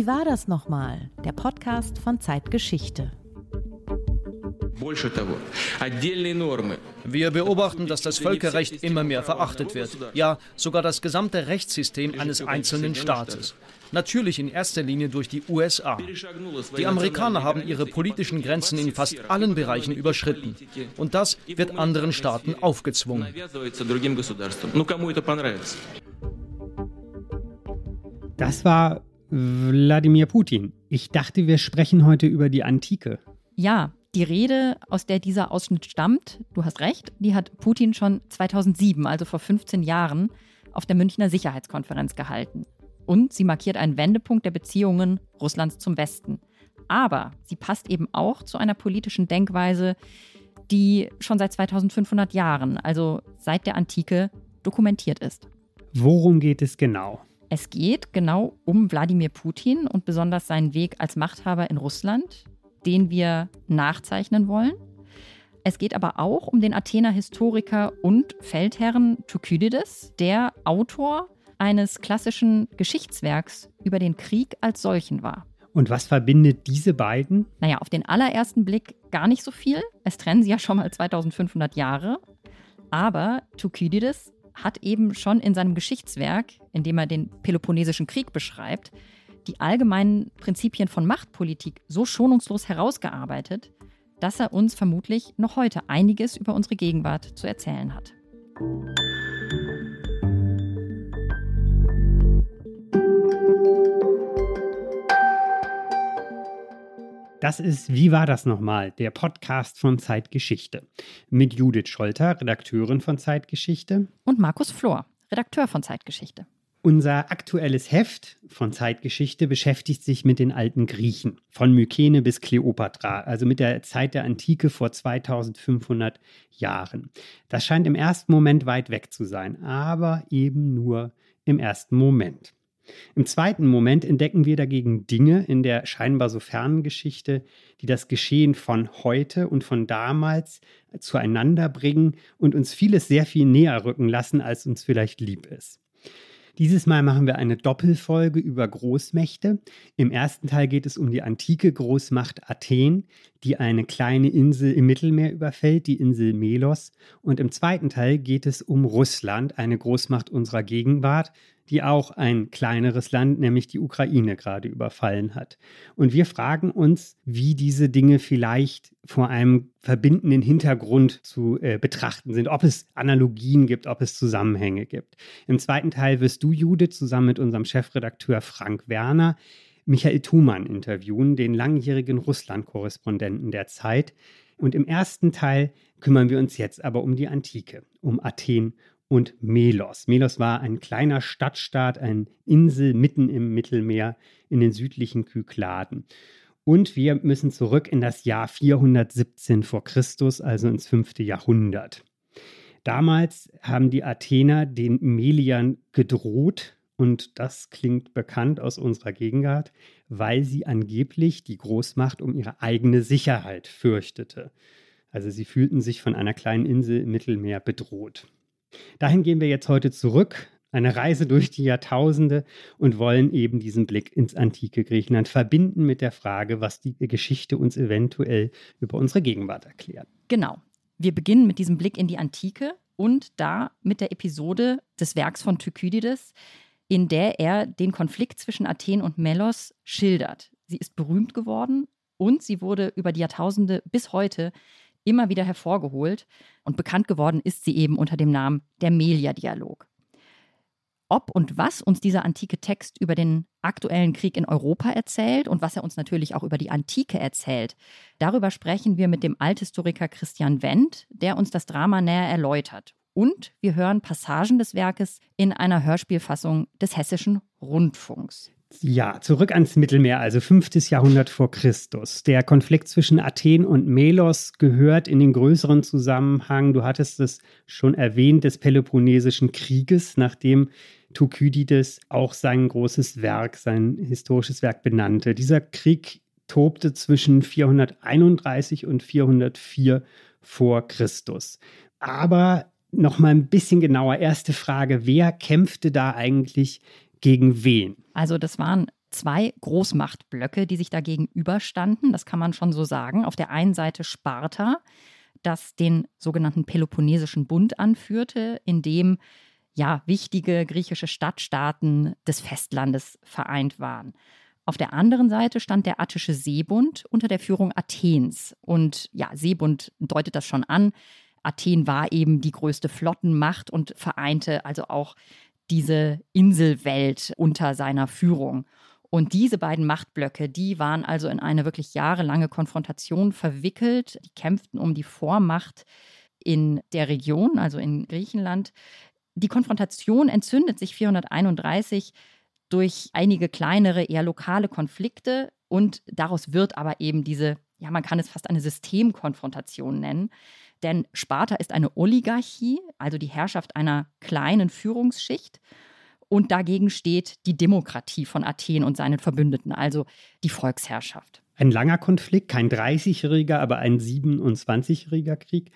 Wie war das nochmal? Der Podcast von Zeitgeschichte. Wir beobachten, dass das Völkerrecht immer mehr verachtet wird. Ja, sogar das gesamte Rechtssystem eines einzelnen Staates. Natürlich in erster Linie durch die USA. Die Amerikaner haben ihre politischen Grenzen in fast allen Bereichen überschritten. Und das wird anderen Staaten aufgezwungen. Das war Wladimir Putin. Ich dachte, wir sprechen heute über die Antike. Ja, die Rede, aus der dieser Ausschnitt stammt, du hast recht, die hat Putin schon 2007, also vor 15 Jahren, auf der Münchner Sicherheitskonferenz gehalten. Und sie markiert einen Wendepunkt der Beziehungen Russlands zum Westen. Aber sie passt eben auch zu einer politischen Denkweise, die schon seit 2500 Jahren, also seit der Antike, dokumentiert ist. Worum geht es genau? Es geht genau um Wladimir Putin und besonders seinen Weg als Machthaber in Russland, den wir nachzeichnen wollen. Es geht aber auch um den Athener Historiker und Feldherren Thukydides, der Autor eines klassischen Geschichtswerks über den Krieg als solchen war. Und was verbindet diese beiden? Naja, auf den allerersten Blick gar nicht so viel. Es trennen sie ja schon mal 2500 Jahre. Aber Thukydides hat eben schon in seinem Geschichtswerk, in dem er den Peloponnesischen Krieg beschreibt, die allgemeinen Prinzipien von Machtpolitik so schonungslos herausgearbeitet, dass er uns vermutlich noch heute einiges über unsere Gegenwart zu erzählen hat. Das ist Wie war das nochmal? Der Podcast von Zeitgeschichte. Mit Judith Scholter, Redakteurin von Zeitgeschichte. Und Markus Flor, Redakteur von Zeitgeschichte. Unser aktuelles Heft von Zeitgeschichte beschäftigt sich mit den alten Griechen, von Mykene bis Kleopatra, also mit der Zeit der Antike vor 2500 Jahren. Das scheint im ersten Moment weit weg zu sein, aber eben nur im ersten Moment. Im zweiten Moment entdecken wir dagegen Dinge in der scheinbar so fernen Geschichte, die das Geschehen von heute und von damals zueinander bringen und uns vieles sehr viel näher rücken lassen, als uns vielleicht lieb ist. Dieses Mal machen wir eine Doppelfolge über Großmächte. Im ersten Teil geht es um die antike Großmacht Athen, die eine kleine Insel im Mittelmeer überfällt, die Insel Melos. Und im zweiten Teil geht es um Russland, eine Großmacht unserer Gegenwart, die auch ein kleineres Land, nämlich die Ukraine, gerade überfallen hat. Und wir fragen uns, wie diese Dinge vielleicht vor einem verbindenden Hintergrund zu äh, betrachten sind, ob es Analogien gibt, ob es Zusammenhänge gibt. Im zweiten Teil wirst du, Judith, zusammen mit unserem Chefredakteur Frank Werner, Michael Thumann interviewen, den langjährigen Russland-Korrespondenten der Zeit. Und im ersten Teil kümmern wir uns jetzt aber um die Antike, um Athen und Melos. Melos war ein kleiner Stadtstaat, eine Insel mitten im Mittelmeer in den südlichen Kykladen. Und wir müssen zurück in das Jahr 417 vor Christus, also ins fünfte Jahrhundert. Damals haben die Athener den Meliern gedroht, und das klingt bekannt aus unserer Gegenwart, weil sie angeblich die Großmacht um ihre eigene Sicherheit fürchtete. Also sie fühlten sich von einer kleinen Insel im Mittelmeer bedroht. Dahin gehen wir jetzt heute zurück, eine Reise durch die Jahrtausende und wollen eben diesen Blick ins antike Griechenland verbinden mit der Frage, was die Geschichte uns eventuell über unsere Gegenwart erklärt. Genau. Wir beginnen mit diesem Blick in die Antike und da mit der Episode des Werks von Thukydides, in der er den Konflikt zwischen Athen und Melos schildert. Sie ist berühmt geworden und sie wurde über die Jahrtausende bis heute immer wieder hervorgeholt und bekannt geworden ist sie eben unter dem Namen der Melia-Dialog. Ob und was uns dieser antike Text über den aktuellen Krieg in Europa erzählt und was er uns natürlich auch über die Antike erzählt, darüber sprechen wir mit dem Althistoriker Christian Wendt, der uns das Drama näher erläutert. Und wir hören Passagen des Werkes in einer Hörspielfassung des Hessischen Rundfunks. Ja, zurück ans Mittelmeer, also 5. Jahrhundert vor Christus. Der Konflikt zwischen Athen und Melos gehört in den größeren Zusammenhang, du hattest es schon erwähnt, des Peloponnesischen Krieges, nachdem Thukydides auch sein großes Werk, sein historisches Werk benannte. Dieser Krieg tobte zwischen 431 und 404 vor Christus. Aber noch mal ein bisschen genauer. Erste Frage: Wer kämpfte da eigentlich gegen wen? Also das waren zwei Großmachtblöcke, die sich dagegen überstanden. Das kann man schon so sagen. Auf der einen Seite Sparta, das den sogenannten Peloponnesischen Bund anführte, in dem ja wichtige griechische Stadtstaaten des Festlandes vereint waren. Auf der anderen Seite stand der Attische Seebund unter der Führung Athens. Und ja, Seebund deutet das schon an. Athen war eben die größte Flottenmacht und vereinte also auch diese Inselwelt unter seiner Führung. Und diese beiden Machtblöcke, die waren also in eine wirklich jahrelange Konfrontation verwickelt. Die kämpften um die Vormacht in der Region, also in Griechenland. Die Konfrontation entzündet sich 431 durch einige kleinere, eher lokale Konflikte und daraus wird aber eben diese, ja, man kann es fast eine Systemkonfrontation nennen. Denn Sparta ist eine Oligarchie, also die Herrschaft einer kleinen Führungsschicht. Und dagegen steht die Demokratie von Athen und seinen Verbündeten, also die Volksherrschaft. Ein langer Konflikt, kein 30-jähriger, aber ein 27-jähriger Krieg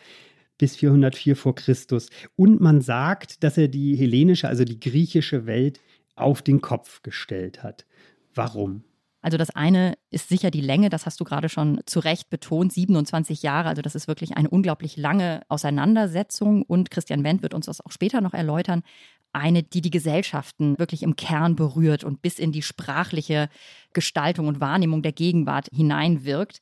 bis 404 vor Christus. Und man sagt, dass er die hellenische, also die griechische Welt auf den Kopf gestellt hat. Warum? Also das eine ist sicher die Länge, das hast du gerade schon zu Recht betont, 27 Jahre. Also das ist wirklich eine unglaublich lange Auseinandersetzung und Christian Wendt wird uns das auch später noch erläutern. Eine, die die Gesellschaften wirklich im Kern berührt und bis in die sprachliche Gestaltung und Wahrnehmung der Gegenwart hineinwirkt.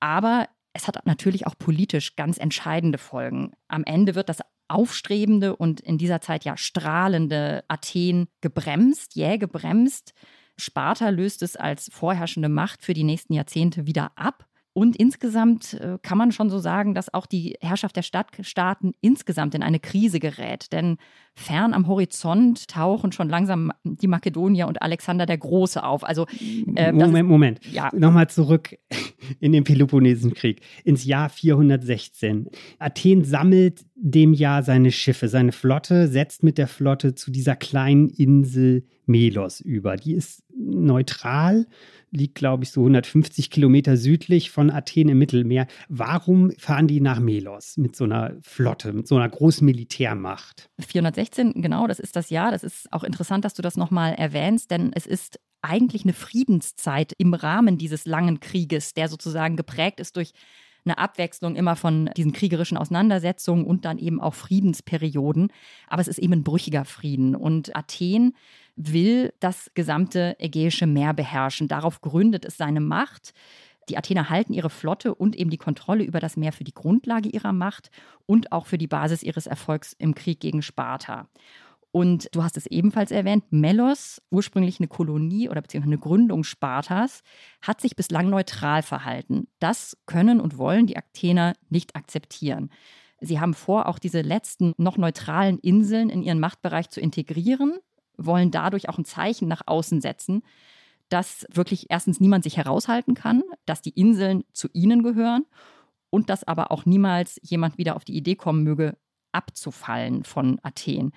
Aber es hat natürlich auch politisch ganz entscheidende Folgen. Am Ende wird das aufstrebende und in dieser Zeit ja strahlende Athen gebremst, jäh gebremst. Sparta löst es als vorherrschende Macht für die nächsten Jahrzehnte wieder ab. Und insgesamt äh, kann man schon so sagen, dass auch die Herrschaft der Stadtstaaten insgesamt in eine Krise gerät. Denn fern am Horizont tauchen schon langsam die Makedonier und Alexander der Große auf. Also, äh, Moment, Moment. Ja. Nochmal zurück in den Peloponnesenkrieg, ins Jahr 416. Athen sammelt dem Jahr seine Schiffe, seine Flotte, setzt mit der Flotte zu dieser kleinen Insel Melos über. Die ist neutral, liegt, glaube ich, so 150 Kilometer südlich von Athen im Mittelmeer. Warum fahren die nach Melos mit so einer Flotte, mit so einer großen Militärmacht? 416, genau, das ist das Jahr. Das ist auch interessant, dass du das nochmal erwähnst, denn es ist eigentlich eine Friedenszeit im Rahmen dieses langen Krieges, der sozusagen geprägt ist durch eine Abwechslung immer von diesen kriegerischen Auseinandersetzungen und dann eben auch Friedensperioden. Aber es ist eben ein brüchiger Frieden. Und Athen will das gesamte Ägäische Meer beherrschen. Darauf gründet es seine Macht. Die Athener halten ihre Flotte und eben die Kontrolle über das Meer für die Grundlage ihrer Macht und auch für die Basis ihres Erfolgs im Krieg gegen Sparta. Und du hast es ebenfalls erwähnt, Melos, ursprünglich eine Kolonie oder beziehungsweise eine Gründung Spartas, hat sich bislang neutral verhalten. Das können und wollen die Athener nicht akzeptieren. Sie haben vor, auch diese letzten noch neutralen Inseln in ihren Machtbereich zu integrieren, wollen dadurch auch ein Zeichen nach außen setzen, dass wirklich erstens niemand sich heraushalten kann, dass die Inseln zu ihnen gehören und dass aber auch niemals jemand wieder auf die Idee kommen möge, abzufallen von Athen.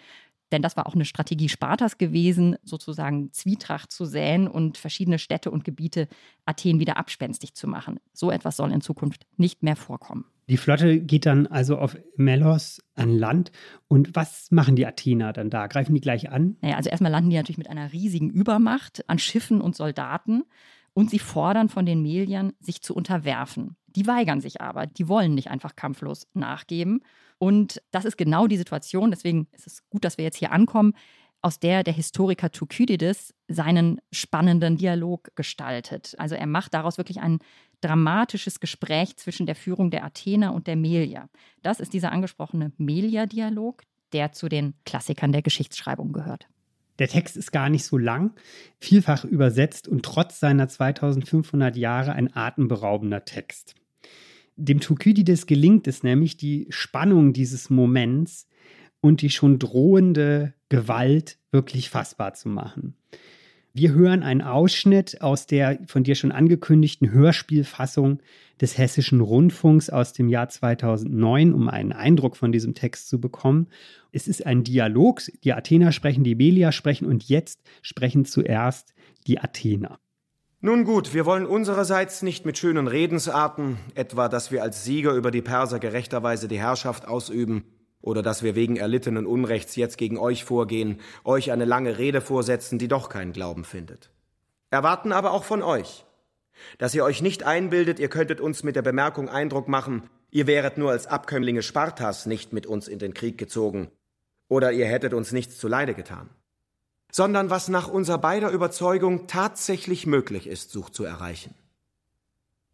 Denn das war auch eine Strategie Spartas gewesen, sozusagen Zwietracht zu säen und verschiedene Städte und Gebiete Athen wieder abspenstig zu machen. So etwas soll in Zukunft nicht mehr vorkommen. Die Flotte geht dann also auf Melos an Land. Und was machen die Athener dann da? Greifen die gleich an? Naja, also erstmal landen die natürlich mit einer riesigen Übermacht an Schiffen und Soldaten. Und sie fordern von den Meliern, sich zu unterwerfen. Die weigern sich aber. Die wollen nicht einfach kampflos nachgeben. Und das ist genau die Situation. Deswegen ist es gut, dass wir jetzt hier ankommen aus der der Historiker Thukydides seinen spannenden Dialog gestaltet. Also er macht daraus wirklich ein dramatisches Gespräch zwischen der Führung der Athener und der Melier. Das ist dieser angesprochene Melier-Dialog, der zu den Klassikern der Geschichtsschreibung gehört. Der Text ist gar nicht so lang, vielfach übersetzt und trotz seiner 2500 Jahre ein atemberaubender Text. Dem Thukydides gelingt es nämlich, die Spannung dieses Moments und die schon drohende Gewalt wirklich fassbar zu machen. Wir hören einen Ausschnitt aus der von dir schon angekündigten Hörspielfassung des Hessischen Rundfunks aus dem Jahr 2009, um einen Eindruck von diesem Text zu bekommen. Es ist ein Dialog. Die Athener sprechen, die Belia sprechen und jetzt sprechen zuerst die Athener. Nun gut, wir wollen unsererseits nicht mit schönen Redensarten, etwa dass wir als Sieger über die Perser gerechterweise die Herrschaft ausüben, oder dass wir wegen erlittenen Unrechts jetzt gegen euch vorgehen, euch eine lange Rede vorsetzen, die doch keinen Glauben findet. erwarten aber auch von euch, dass ihr euch nicht einbildet, ihr könntet uns mit der Bemerkung Eindruck machen, ihr wäret nur als Abkömmlinge Spartas nicht mit uns in den Krieg gezogen, oder ihr hättet uns nichts zuleide getan, sondern was nach unser beider Überzeugung tatsächlich möglich ist, sucht zu erreichen.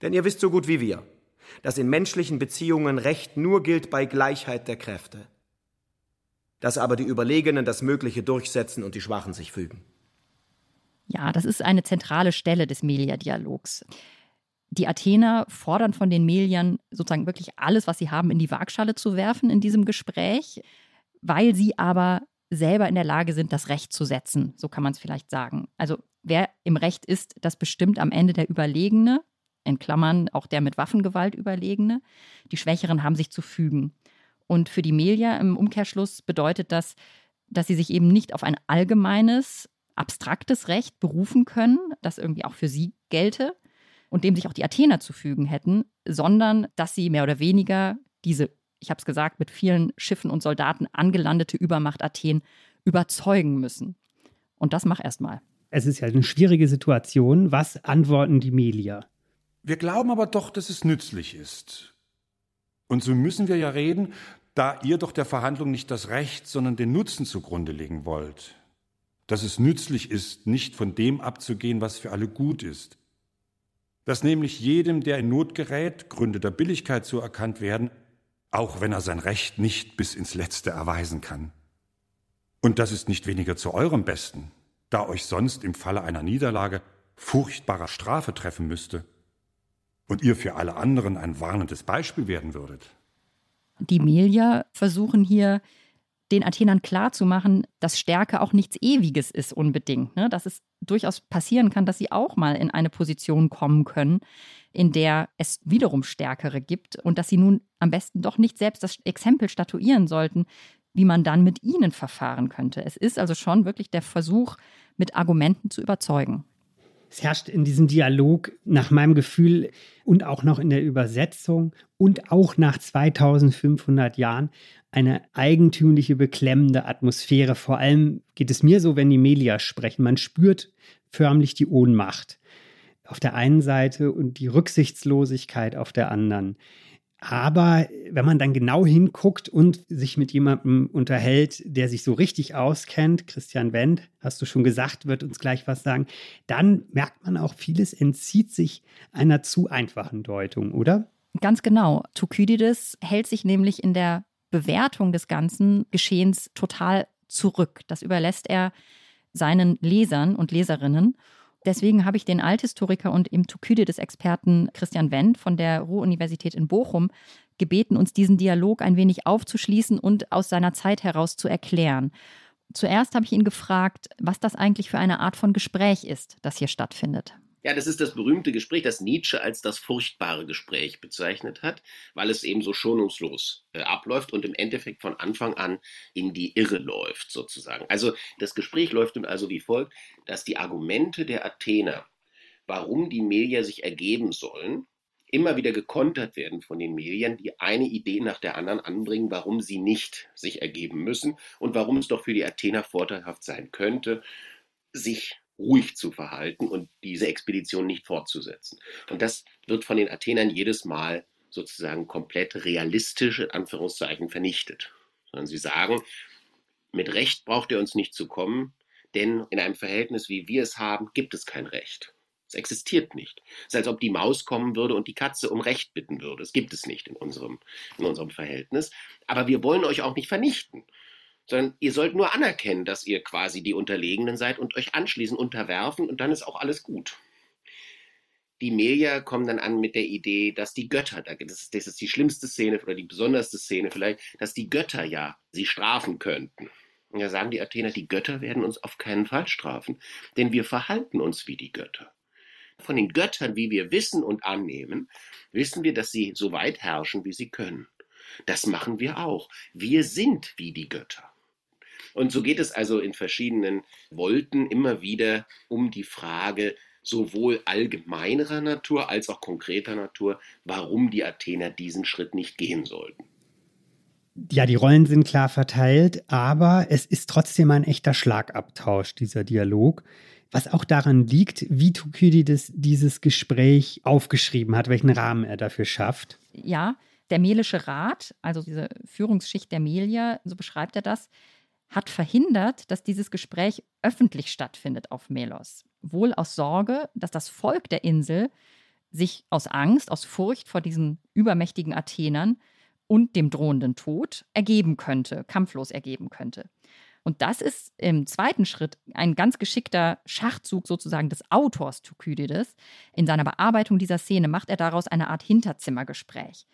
Denn ihr wisst so gut wie wir, dass in menschlichen Beziehungen Recht nur gilt bei Gleichheit der Kräfte, dass aber die Überlegenen das Mögliche durchsetzen und die Schwachen sich fügen. Ja, das ist eine zentrale Stelle des Melia-Dialogs. Die Athener fordern von den Meliern sozusagen wirklich alles, was sie haben, in die Waagschale zu werfen in diesem Gespräch, weil sie aber selber in der Lage sind, das Recht zu setzen. So kann man es vielleicht sagen. Also wer im Recht ist, das bestimmt am Ende der Überlegene, in Klammern auch der mit Waffengewalt Überlegene. Die Schwächeren haben sich zu fügen. Und für die Melia im Umkehrschluss bedeutet das, dass sie sich eben nicht auf ein allgemeines, abstraktes Recht berufen können, das irgendwie auch für sie gelte und dem sich auch die Athener zu fügen hätten, sondern dass sie mehr oder weniger diese, ich habe es gesagt, mit vielen Schiffen und Soldaten angelandete Übermacht Athen überzeugen müssen. Und das mach erst mal. Es ist ja eine schwierige Situation. Was antworten die Melier? Wir glauben aber doch, dass es nützlich ist. Und so müssen wir ja reden, da ihr doch der Verhandlung nicht das Recht, sondern den Nutzen zugrunde legen wollt. Dass es nützlich ist, nicht von dem abzugehen, was für alle gut ist. Dass nämlich jedem, der in Not gerät, Gründe der Billigkeit so erkannt werden, auch wenn er sein Recht nicht bis ins Letzte erweisen kann. Und das ist nicht weniger zu eurem Besten, da euch sonst im Falle einer Niederlage furchtbarer Strafe treffen müsste und ihr für alle anderen ein warnendes Beispiel werden würdet. Die Melier versuchen hier den Athenern klarzumachen, dass Stärke auch nichts Ewiges ist unbedingt. Ne? Dass es durchaus passieren kann, dass sie auch mal in eine Position kommen können, in der es wiederum Stärkere gibt und dass sie nun am besten doch nicht selbst das Exempel statuieren sollten, wie man dann mit ihnen verfahren könnte. Es ist also schon wirklich der Versuch, mit Argumenten zu überzeugen. Es herrscht in diesem Dialog nach meinem Gefühl und auch noch in der Übersetzung und auch nach 2500 Jahren eine eigentümliche, beklemmende Atmosphäre. Vor allem geht es mir so, wenn die Melia sprechen. Man spürt förmlich die Ohnmacht auf der einen Seite und die Rücksichtslosigkeit auf der anderen. Aber wenn man dann genau hinguckt und sich mit jemandem unterhält, der sich so richtig auskennt, Christian Wendt, hast du schon gesagt, wird uns gleich was sagen, dann merkt man auch, vieles entzieht sich einer zu einfachen Deutung, oder? Ganz genau. Thukydides hält sich nämlich in der Bewertung des ganzen Geschehens total zurück. Das überlässt er seinen Lesern und Leserinnen. Deswegen habe ich den Althistoriker und im Thukydides-Experten Christian Wendt von der Ruhr-Universität in Bochum gebeten, uns diesen Dialog ein wenig aufzuschließen und aus seiner Zeit heraus zu erklären. Zuerst habe ich ihn gefragt, was das eigentlich für eine Art von Gespräch ist, das hier stattfindet. Ja, das ist das berühmte Gespräch, das Nietzsche als das furchtbare Gespräch bezeichnet hat, weil es eben so schonungslos äh, abläuft und im Endeffekt von Anfang an in die Irre läuft, sozusagen. Also das Gespräch läuft nun also wie folgt, dass die Argumente der Athener, warum die Melier sich ergeben sollen, immer wieder gekontert werden von den Meliern, die eine Idee nach der anderen anbringen, warum sie nicht sich ergeben müssen und warum es doch für die Athener vorteilhaft sein könnte, sich ruhig zu verhalten und diese Expedition nicht fortzusetzen. Und das wird von den Athenern jedes Mal sozusagen komplett realistisch in Anführungszeichen vernichtet. Sondern sie sagen, mit Recht braucht ihr uns nicht zu kommen, denn in einem Verhältnis, wie wir es haben, gibt es kein Recht. Es existiert nicht. Es ist, als ob die Maus kommen würde und die Katze um Recht bitten würde. Es gibt es nicht in unserem, in unserem Verhältnis. Aber wir wollen euch auch nicht vernichten sondern ihr sollt nur anerkennen, dass ihr quasi die Unterlegenen seid und euch anschließend unterwerfen und dann ist auch alles gut. Die Melier kommen dann an mit der Idee, dass die Götter, das ist, das ist die schlimmste Szene oder die besonderste Szene vielleicht, dass die Götter ja sie strafen könnten. Und da sagen die Athener, die Götter werden uns auf keinen Fall strafen, denn wir verhalten uns wie die Götter. Von den Göttern, wie wir wissen und annehmen, wissen wir, dass sie so weit herrschen, wie sie können. Das machen wir auch. Wir sind wie die Götter. Und so geht es also in verschiedenen Wolten immer wieder um die Frage, sowohl allgemeinerer Natur als auch konkreter Natur, warum die Athener diesen Schritt nicht gehen sollten. Ja, die Rollen sind klar verteilt, aber es ist trotzdem ein echter Schlagabtausch, dieser Dialog. was auch daran liegt, wie Thukydides dieses Gespräch aufgeschrieben hat, welchen Rahmen er dafür schafft. Ja, der Melische Rat, also diese Führungsschicht der Melier, so beschreibt er das, hat verhindert, dass dieses Gespräch öffentlich stattfindet auf Melos. Wohl aus Sorge, dass das Volk der Insel sich aus Angst, aus Furcht vor diesen übermächtigen Athenern und dem drohenden Tod ergeben könnte, kampflos ergeben könnte. Und das ist im zweiten Schritt ein ganz geschickter Schachzug sozusagen des Autors Thukydides. In seiner Bearbeitung dieser Szene macht er daraus eine Art Hinterzimmergespräch.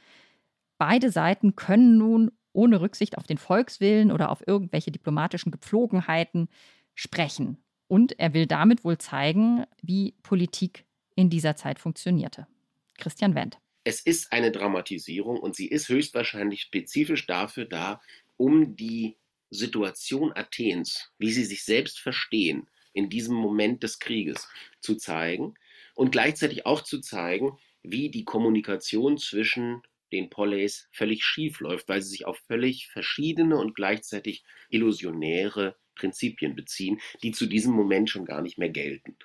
Beide Seiten können nun ohne Rücksicht auf den Volkswillen oder auf irgendwelche diplomatischen Gepflogenheiten sprechen. Und er will damit wohl zeigen, wie Politik in dieser Zeit funktionierte. Christian Wendt. Es ist eine Dramatisierung und sie ist höchstwahrscheinlich spezifisch dafür da, um die Situation Athens, wie sie sich selbst verstehen, in diesem Moment des Krieges zu zeigen und gleichzeitig auch zu zeigen, wie die Kommunikation zwischen den Poleis völlig schief läuft, weil sie sich auf völlig verschiedene und gleichzeitig illusionäre Prinzipien beziehen, die zu diesem Moment schon gar nicht mehr gelten.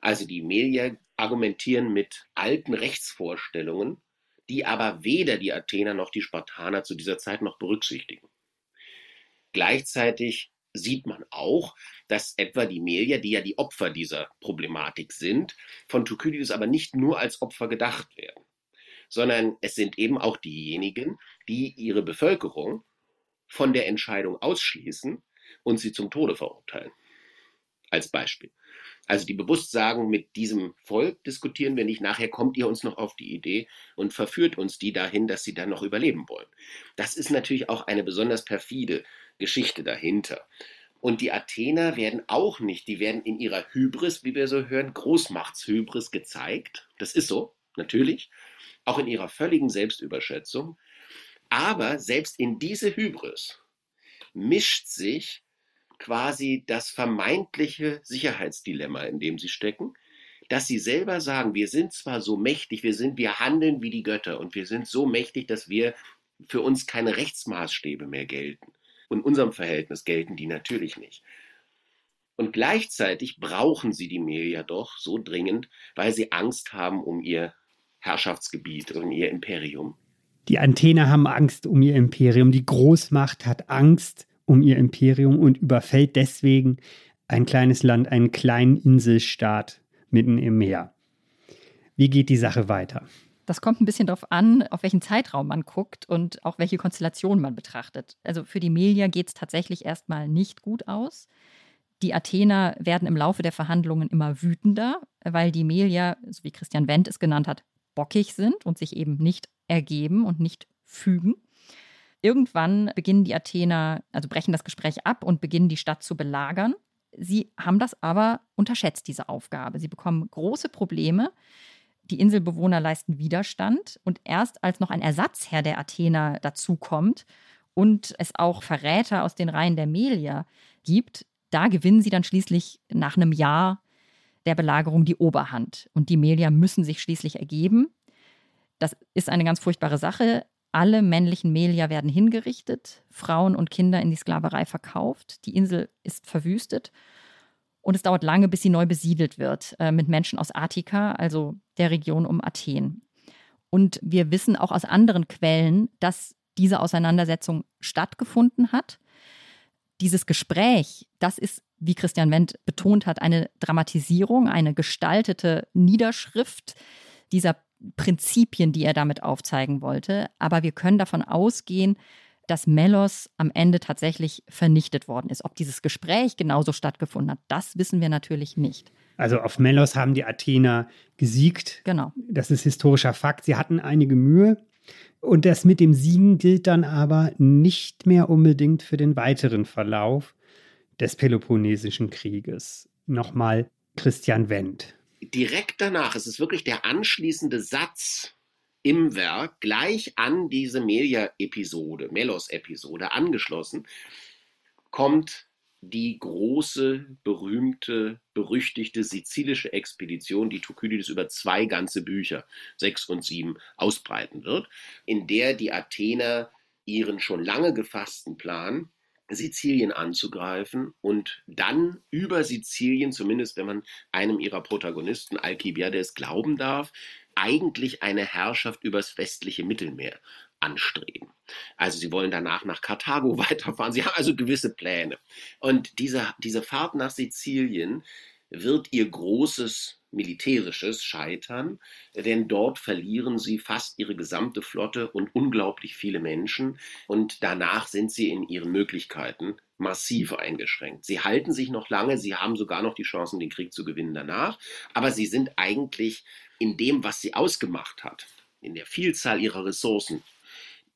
Also die Melier argumentieren mit alten Rechtsvorstellungen, die aber weder die Athener noch die Spartaner zu dieser Zeit noch berücksichtigen. Gleichzeitig sieht man auch, dass etwa die Melier, die ja die Opfer dieser Problematik sind, von Thukydides aber nicht nur als Opfer gedacht werden, sondern es sind eben auch diejenigen, die ihre Bevölkerung von der Entscheidung ausschließen und sie zum Tode verurteilen. Als Beispiel. Also die bewusst sagen, mit diesem Volk diskutieren wir nicht, nachher kommt ihr uns noch auf die Idee und verführt uns die dahin, dass sie dann noch überleben wollen. Das ist natürlich auch eine besonders perfide Geschichte dahinter. Und die Athener werden auch nicht, die werden in ihrer Hybris, wie wir so hören, Großmachtshybris gezeigt. Das ist so, natürlich. Auch in ihrer völligen Selbstüberschätzung. Aber selbst in diese Hybris mischt sich quasi das vermeintliche Sicherheitsdilemma, in dem sie stecken, dass sie selber sagen, wir sind zwar so mächtig, wir sind, wir handeln wie die Götter und wir sind so mächtig, dass wir für uns keine Rechtsmaßstäbe mehr gelten. Und in unserem Verhältnis gelten die natürlich nicht. Und gleichzeitig brauchen sie die ja doch so dringend, weil sie Angst haben um ihr Herrschaftsgebiet, um ihr Imperium. Die Athener haben Angst um ihr Imperium, die Großmacht hat Angst um ihr Imperium und überfällt deswegen ein kleines Land, einen kleinen Inselstaat mitten im Meer. Wie geht die Sache weiter? Das kommt ein bisschen darauf an, auf welchen Zeitraum man guckt und auch welche Konstellation man betrachtet. Also für die Melier geht es tatsächlich erstmal nicht gut aus. Die Athener werden im Laufe der Verhandlungen immer wütender, weil die Melier, so wie Christian Wendt es genannt hat, bockig sind und sich eben nicht ergeben und nicht fügen. Irgendwann beginnen die Athener, also brechen das Gespräch ab und beginnen die Stadt zu belagern. Sie haben das aber unterschätzt, diese Aufgabe. Sie bekommen große Probleme. Die Inselbewohner leisten Widerstand. Und erst als noch ein Ersatzherr der Athener dazukommt und es auch Verräter aus den Reihen der Melier gibt, da gewinnen sie dann schließlich nach einem Jahr der Belagerung die Oberhand. Und die Melier müssen sich schließlich ergeben. Das ist eine ganz furchtbare Sache. Alle männlichen Melier werden hingerichtet, Frauen und Kinder in die Sklaverei verkauft. Die Insel ist verwüstet und es dauert lange, bis sie neu besiedelt wird äh, mit Menschen aus Attika, also der Region um Athen. Und wir wissen auch aus anderen Quellen, dass diese Auseinandersetzung stattgefunden hat. Dieses Gespräch, das ist, wie Christian Wendt betont hat, eine Dramatisierung, eine gestaltete Niederschrift dieser Prinzipien, die er damit aufzeigen wollte. Aber wir können davon ausgehen, dass Melos am Ende tatsächlich vernichtet worden ist. Ob dieses Gespräch genauso stattgefunden hat, das wissen wir natürlich nicht. Also auf Melos haben die Athener gesiegt. Genau. Das ist historischer Fakt. Sie hatten einige Mühe. Und das mit dem Siegen gilt dann aber nicht mehr unbedingt für den weiteren Verlauf des Peloponnesischen Krieges. Nochmal Christian Wendt direkt danach, es ist wirklich der anschließende Satz im Werk, gleich an diese Melia-Episode, Melos-Episode angeschlossen, kommt die große, berühmte, berüchtigte sizilische Expedition, die Thukydides über zwei ganze Bücher, sechs und sieben, ausbreiten wird, in der die Athener ihren schon lange gefassten Plan Sizilien anzugreifen und dann über Sizilien, zumindest wenn man einem ihrer Protagonisten, Alcibiades, glauben darf, eigentlich eine Herrschaft übers westliche Mittelmeer anstreben. Also sie wollen danach nach Karthago weiterfahren. Sie haben also gewisse Pläne. Und diese, diese Fahrt nach Sizilien wird ihr großes militärisches Scheitern, denn dort verlieren sie fast ihre gesamte Flotte und unglaublich viele Menschen und danach sind sie in ihren Möglichkeiten massiv eingeschränkt. Sie halten sich noch lange, sie haben sogar noch die Chancen, den Krieg zu gewinnen danach, aber sie sind eigentlich in dem, was sie ausgemacht hat, in der Vielzahl ihrer Ressourcen,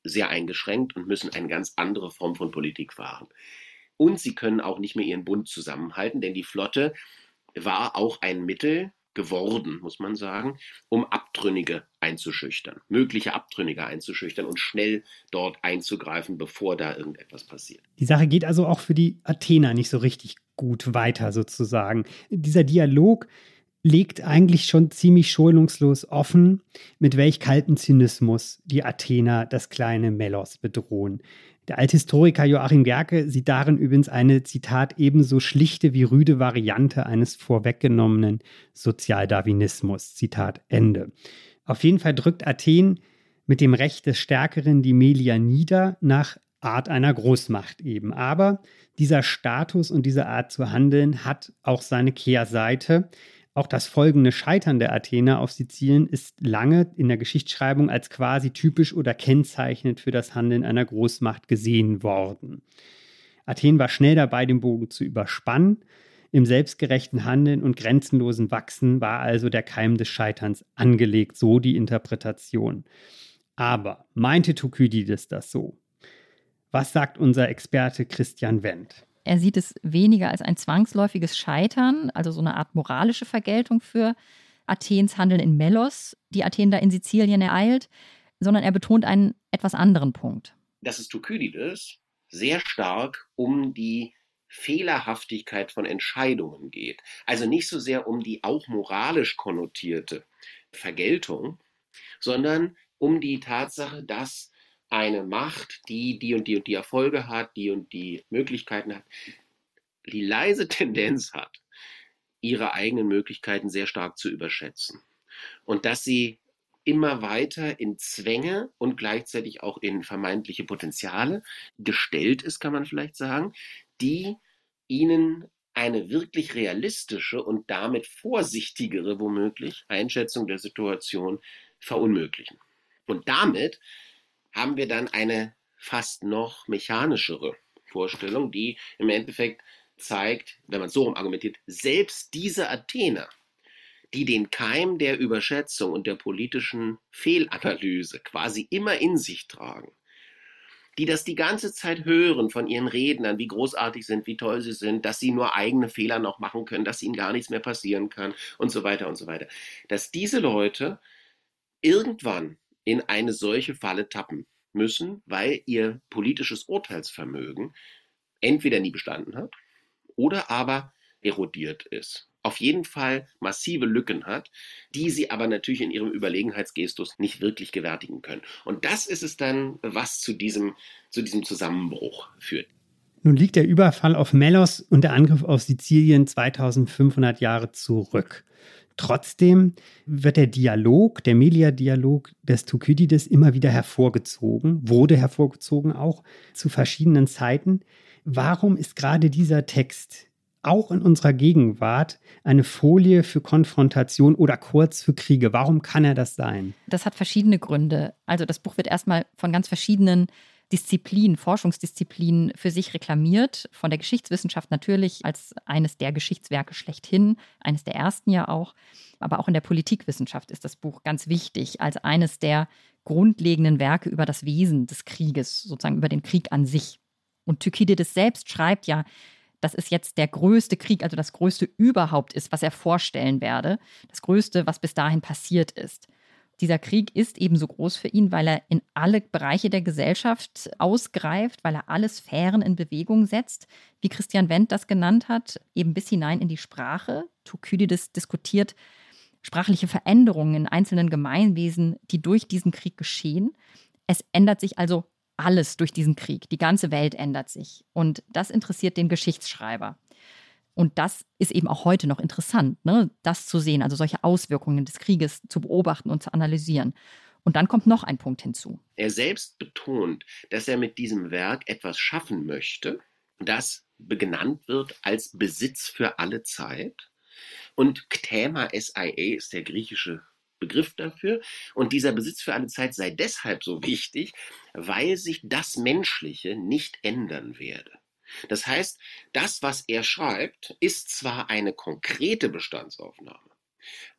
sehr eingeschränkt und müssen eine ganz andere Form von Politik fahren. Und sie können auch nicht mehr ihren Bund zusammenhalten, denn die Flotte war auch ein Mittel, geworden, muss man sagen, um Abtrünnige einzuschüchtern, mögliche Abtrünnige einzuschüchtern und schnell dort einzugreifen, bevor da irgendetwas passiert. Die Sache geht also auch für die Athener nicht so richtig gut weiter, sozusagen. Dieser Dialog legt eigentlich schon ziemlich schonungslos offen, mit welch kalten Zynismus die Athener das kleine Melos bedrohen. Der Althistoriker Joachim Gerke sieht darin übrigens eine, Zitat, ebenso schlichte wie rüde Variante eines vorweggenommenen Sozialdarwinismus. Zitat Ende. Auf jeden Fall drückt Athen mit dem Recht des Stärkeren die Melier nieder, nach Art einer Großmacht eben. Aber dieser Status und diese Art zu handeln hat auch seine Kehrseite. Auch das folgende Scheitern der Athener auf Sizilien ist lange in der Geschichtsschreibung als quasi typisch oder kennzeichnend für das Handeln einer Großmacht gesehen worden. Athen war schnell dabei, den Bogen zu überspannen. Im selbstgerechten Handeln und grenzenlosen Wachsen war also der Keim des Scheiterns angelegt, so die Interpretation. Aber meinte Thukydides das so? Was sagt unser Experte Christian Wendt? Er sieht es weniger als ein zwangsläufiges Scheitern, also so eine Art moralische Vergeltung für Athens Handeln in Melos, die Athen da in Sizilien ereilt, sondern er betont einen etwas anderen Punkt. Dass es Thukydides sehr stark um die Fehlerhaftigkeit von Entscheidungen geht. Also nicht so sehr um die auch moralisch konnotierte Vergeltung, sondern um die Tatsache, dass eine Macht, die die und die und die Erfolge hat, die und die Möglichkeiten hat, die leise Tendenz hat, ihre eigenen Möglichkeiten sehr stark zu überschätzen. Und dass sie immer weiter in Zwänge und gleichzeitig auch in vermeintliche Potenziale gestellt ist, kann man vielleicht sagen, die ihnen eine wirklich realistische und damit vorsichtigere womöglich Einschätzung der Situation verunmöglichen. Und damit haben wir dann eine fast noch mechanischere Vorstellung, die im Endeffekt zeigt, wenn man so rum argumentiert, selbst diese Athener, die den Keim der Überschätzung und der politischen Fehlanalyse quasi immer in sich tragen, die das die ganze Zeit hören von ihren Rednern, wie großartig sind, wie toll sie sind, dass sie nur eigene Fehler noch machen können, dass ihnen gar nichts mehr passieren kann und so weiter und so weiter. Dass diese Leute irgendwann in eine solche Falle tappen müssen, weil ihr politisches Urteilsvermögen entweder nie bestanden hat oder aber erodiert ist. Auf jeden Fall massive Lücken hat, die sie aber natürlich in ihrem Überlegenheitsgestus nicht wirklich gewärtigen können. Und das ist es dann, was zu diesem, zu diesem Zusammenbruch führt. Nun liegt der Überfall auf Melos und der Angriff auf Sizilien 2500 Jahre zurück. Trotzdem wird der Dialog, der Melia-Dialog des Thukydides immer wieder hervorgezogen, wurde hervorgezogen auch zu verschiedenen Zeiten. Warum ist gerade dieser Text auch in unserer Gegenwart eine Folie für Konfrontation oder kurz für Kriege? Warum kann er das sein? Das hat verschiedene Gründe. Also das Buch wird erstmal von ganz verschiedenen Disziplin, Forschungsdisziplin für sich reklamiert, von der Geschichtswissenschaft natürlich als eines der Geschichtswerke schlechthin, eines der ersten ja auch, aber auch in der Politikwissenschaft ist das Buch ganz wichtig als eines der grundlegenden Werke über das Wesen des Krieges, sozusagen über den Krieg an sich. Und Thukydides selbst schreibt ja, dass es jetzt der größte Krieg, also das größte überhaupt ist, was er vorstellen werde, das größte, was bis dahin passiert ist. Dieser Krieg ist ebenso groß für ihn, weil er in alle Bereiche der Gesellschaft ausgreift, weil er alle Sphären in Bewegung setzt, wie Christian Wendt das genannt hat, eben bis hinein in die Sprache. Thukydides diskutiert sprachliche Veränderungen in einzelnen Gemeinwesen, die durch diesen Krieg geschehen. Es ändert sich also alles durch diesen Krieg. Die ganze Welt ändert sich. Und das interessiert den Geschichtsschreiber. Und das ist eben auch heute noch interessant, ne? das zu sehen, also solche Auswirkungen des Krieges zu beobachten und zu analysieren. Und dann kommt noch ein Punkt hinzu. Er selbst betont, dass er mit diesem Werk etwas schaffen möchte, das benannt wird als Besitz für alle Zeit. Und Kthema SIA ist der griechische Begriff dafür. Und dieser Besitz für alle Zeit sei deshalb so wichtig, weil sich das Menschliche nicht ändern werde. Das heißt, das, was er schreibt, ist zwar eine konkrete Bestandsaufnahme,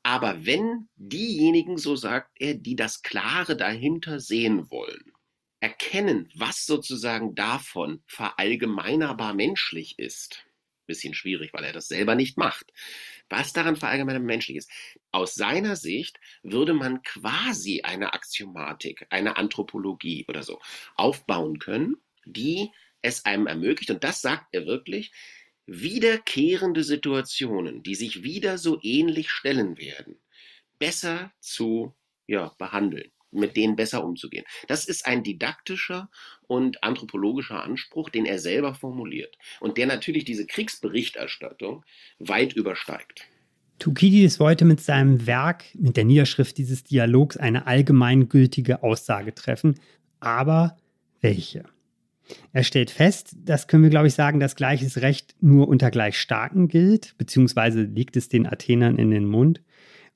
aber wenn diejenigen, so sagt er, die das Klare dahinter sehen wollen, erkennen, was sozusagen davon verallgemeinerbar menschlich ist, bisschen schwierig, weil er das selber nicht macht, was daran verallgemeinerbar menschlich ist, aus seiner Sicht würde man quasi eine Axiomatik, eine Anthropologie oder so aufbauen können, die es einem ermöglicht, und das sagt er wirklich, wiederkehrende Situationen, die sich wieder so ähnlich stellen werden, besser zu ja, behandeln, mit denen besser umzugehen. Das ist ein didaktischer und anthropologischer Anspruch, den er selber formuliert und der natürlich diese Kriegsberichterstattung weit übersteigt. Thukydides wollte mit seinem Werk, mit der Niederschrift dieses Dialogs, eine allgemeingültige Aussage treffen. Aber welche? Er stellt fest, das können wir, glaube ich, sagen, dass gleiches Recht nur unter gleich Starken gilt, beziehungsweise liegt es den Athenern in den Mund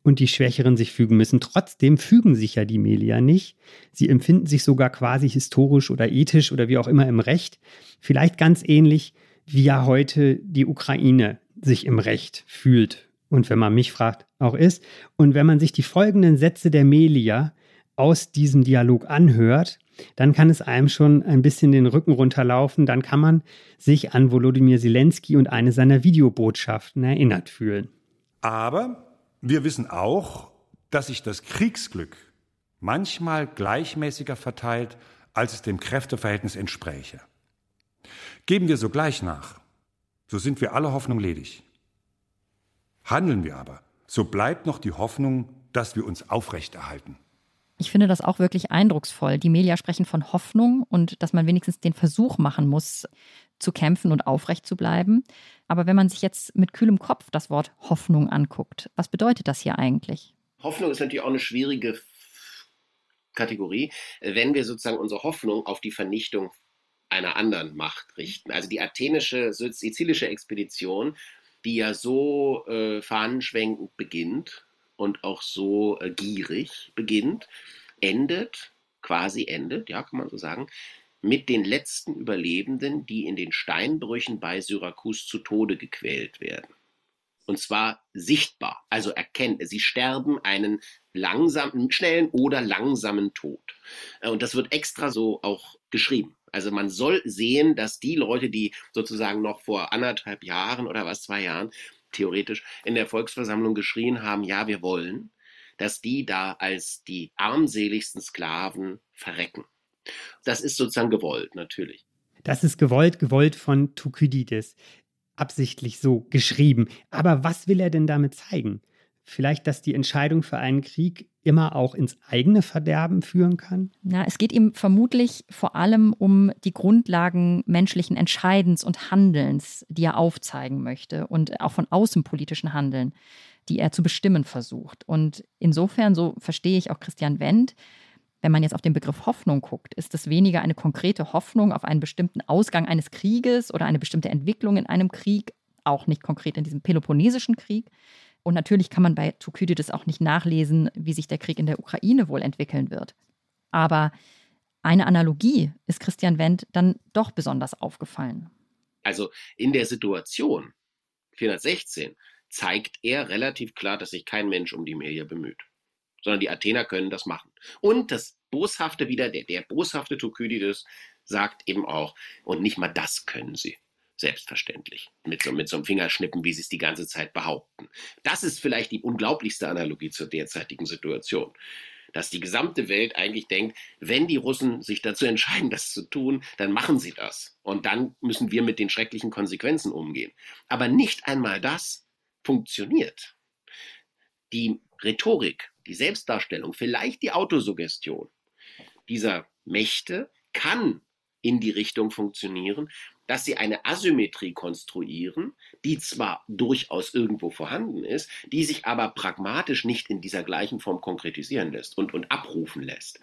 und die Schwächeren sich fügen müssen. Trotzdem fügen sich ja die Melier nicht. Sie empfinden sich sogar quasi historisch oder ethisch oder wie auch immer im Recht. Vielleicht ganz ähnlich, wie ja heute die Ukraine sich im Recht fühlt und wenn man mich fragt, auch ist. Und wenn man sich die folgenden Sätze der Melier aus diesem Dialog anhört, dann kann es einem schon ein bisschen den Rücken runterlaufen. Dann kann man sich an Volodymyr Zelensky und eine seiner Videobotschaften erinnert fühlen. Aber wir wissen auch, dass sich das Kriegsglück manchmal gleichmäßiger verteilt, als es dem Kräfteverhältnis entspräche. Geben wir sogleich nach, so sind wir alle Hoffnung ledig. Handeln wir aber, so bleibt noch die Hoffnung, dass wir uns aufrechterhalten. Ich finde das auch wirklich eindrucksvoll. Die Melia sprechen von Hoffnung und dass man wenigstens den Versuch machen muss, zu kämpfen und aufrecht zu bleiben. Aber wenn man sich jetzt mit kühlem Kopf das Wort Hoffnung anguckt, was bedeutet das hier eigentlich? Hoffnung ist natürlich auch eine schwierige Kategorie, wenn wir sozusagen unsere Hoffnung auf die Vernichtung einer anderen Macht richten. Also die athenische, sizilische Expedition, die ja so äh, fahnenschwenkend beginnt, und auch so äh, gierig beginnt, endet, quasi endet, ja, kann man so sagen, mit den letzten Überlebenden, die in den Steinbrüchen bei Syrakus zu Tode gequält werden. Und zwar sichtbar, also erkennt, sie sterben einen langsamen, schnellen oder langsamen Tod. Äh, und das wird extra so auch geschrieben. Also man soll sehen, dass die Leute, die sozusagen noch vor anderthalb Jahren oder was, zwei Jahren theoretisch in der Volksversammlung geschrien haben, ja, wir wollen, dass die da als die armseligsten Sklaven verrecken. Das ist sozusagen gewollt, natürlich. Das ist gewollt, gewollt von Thukydides. Absichtlich so geschrieben. Aber was will er denn damit zeigen? Vielleicht, dass die Entscheidung für einen Krieg immer auch ins eigene Verderben führen kann? Na, es geht ihm vermutlich vor allem um die Grundlagen menschlichen Entscheidens und Handelns, die er aufzeigen möchte und auch von außenpolitischen Handeln, die er zu bestimmen versucht. Und insofern, so verstehe ich auch Christian Wendt, wenn man jetzt auf den Begriff Hoffnung guckt, ist es weniger eine konkrete Hoffnung auf einen bestimmten Ausgang eines Krieges oder eine bestimmte Entwicklung in einem Krieg, auch nicht konkret in diesem Peloponnesischen Krieg, und natürlich kann man bei Thukydides auch nicht nachlesen, wie sich der Krieg in der Ukraine wohl entwickeln wird. Aber eine Analogie ist Christian Wendt dann doch besonders aufgefallen. Also in der Situation 416 zeigt er relativ klar, dass sich kein Mensch um die Melia bemüht, sondern die Athener können das machen. Und das Boshafte wieder, der, der boshafte Thukydides sagt eben auch, und nicht mal das können sie selbstverständlich. Mit so, mit so einem Fingerschnippen, wie sie es die ganze Zeit behaupten. Das ist vielleicht die unglaublichste Analogie zur derzeitigen Situation. Dass die gesamte Welt eigentlich denkt, wenn die Russen sich dazu entscheiden, das zu tun, dann machen sie das. Und dann müssen wir mit den schrecklichen Konsequenzen umgehen. Aber nicht einmal das funktioniert. Die Rhetorik, die Selbstdarstellung, vielleicht die Autosuggestion dieser Mächte kann in die Richtung funktionieren, dass sie eine Asymmetrie konstruieren, die zwar durchaus irgendwo vorhanden ist, die sich aber pragmatisch nicht in dieser gleichen Form konkretisieren lässt und, und abrufen lässt.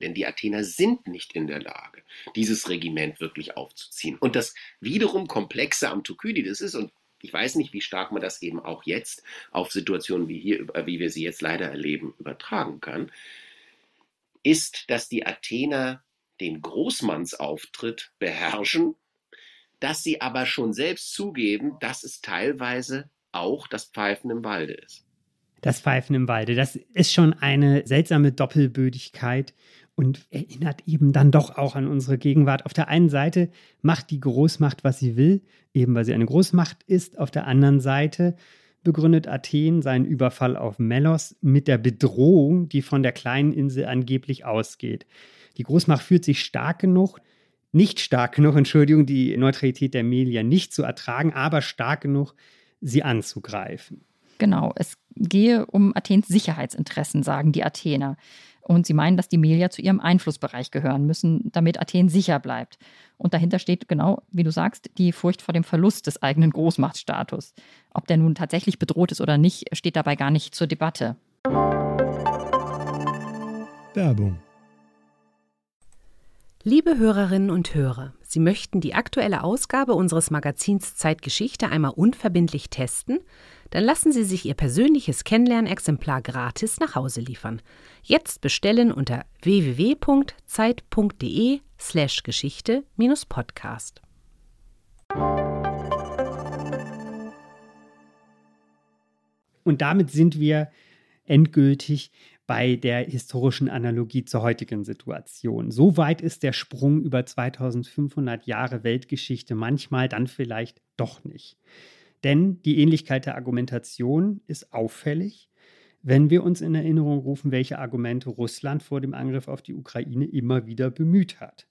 Denn die Athener sind nicht in der Lage, dieses Regiment wirklich aufzuziehen. Und das wiederum Komplexe am Thukydides ist, und ich weiß nicht, wie stark man das eben auch jetzt auf Situationen wie hier, wie wir sie jetzt leider erleben, übertragen kann, ist, dass die Athener den Großmannsauftritt beherrschen, dass sie aber schon selbst zugeben, dass es teilweise auch das Pfeifen im Walde ist. Das Pfeifen im Walde, das ist schon eine seltsame Doppelbödigkeit und erinnert eben dann doch auch an unsere Gegenwart. Auf der einen Seite macht die Großmacht, was sie will, eben weil sie eine Großmacht ist. Auf der anderen Seite begründet Athen seinen Überfall auf Melos mit der Bedrohung, die von der kleinen Insel angeblich ausgeht. Die Großmacht fühlt sich stark genug, nicht stark genug, Entschuldigung, die Neutralität der Melia nicht zu ertragen, aber stark genug, sie anzugreifen. Genau, es gehe um Athens Sicherheitsinteressen, sagen die Athener. Und sie meinen, dass die Melier zu ihrem Einflussbereich gehören müssen, damit Athen sicher bleibt. Und dahinter steht genau, wie du sagst, die Furcht vor dem Verlust des eigenen Großmachtstatus. Ob der nun tatsächlich bedroht ist oder nicht, steht dabei gar nicht zur Debatte. Werbung Liebe Hörerinnen und Hörer, Sie möchten die aktuelle Ausgabe unseres Magazins Zeitgeschichte einmal unverbindlich testen? Dann lassen Sie sich Ihr persönliches Kennenlernexemplar gratis nach Hause liefern. Jetzt bestellen unter www.zeit.de/slash Geschichte-Podcast. Und damit sind wir endgültig bei der historischen Analogie zur heutigen Situation. So weit ist der Sprung über 2500 Jahre Weltgeschichte manchmal dann vielleicht doch nicht. Denn die Ähnlichkeit der Argumentation ist auffällig, wenn wir uns in Erinnerung rufen, welche Argumente Russland vor dem Angriff auf die Ukraine immer wieder bemüht hat.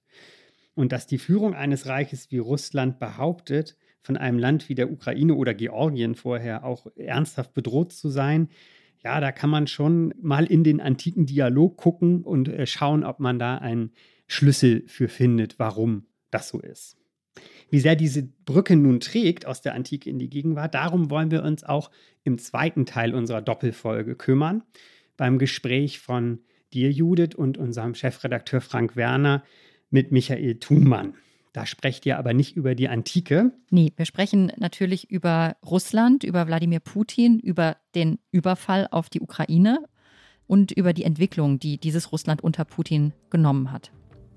Und dass die Führung eines Reiches wie Russland behauptet, von einem Land wie der Ukraine oder Georgien vorher auch ernsthaft bedroht zu sein, ja, da kann man schon mal in den antiken Dialog gucken und äh, schauen, ob man da einen Schlüssel für findet, warum das so ist. Wie sehr diese Brücke nun trägt aus der Antike in die Gegenwart, darum wollen wir uns auch im zweiten Teil unserer Doppelfolge kümmern. Beim Gespräch von dir, Judith, und unserem Chefredakteur Frank Werner mit Michael Thumann. Da sprecht ihr aber nicht über die Antike. Nee, wir sprechen natürlich über Russland, über Wladimir Putin, über den Überfall auf die Ukraine und über die Entwicklung, die dieses Russland unter Putin genommen hat.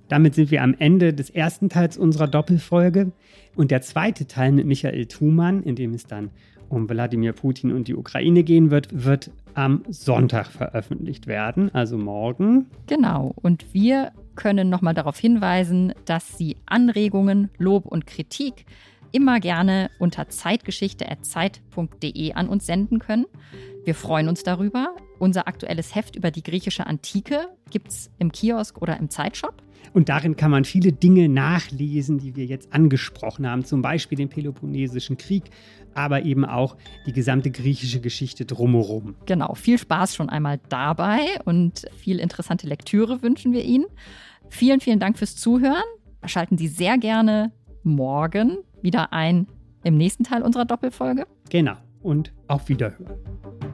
Damit sind wir am Ende des ersten Teils unserer Doppelfolge. Und der zweite Teil mit Michael Thumann, in dem es dann um Wladimir Putin und die Ukraine gehen wird, wird am Sonntag veröffentlicht werden, also morgen. Genau. Und wir können nochmal darauf hinweisen, dass Sie Anregungen, Lob und Kritik immer gerne unter zeitgeschichte.zeit.de an uns senden können. Wir freuen uns darüber. Unser aktuelles Heft über die griechische Antike gibt es im Kiosk oder im Zeitshop. Und darin kann man viele Dinge nachlesen, die wir jetzt angesprochen haben, zum Beispiel den Peloponnesischen Krieg, aber eben auch die gesamte griechische Geschichte drumherum. Genau, viel Spaß schon einmal dabei und viel interessante Lektüre wünschen wir Ihnen. Vielen, vielen Dank fürs Zuhören. Schalten Sie sehr gerne morgen wieder ein im nächsten Teil unserer Doppelfolge. Genau, und auf Wiederhören.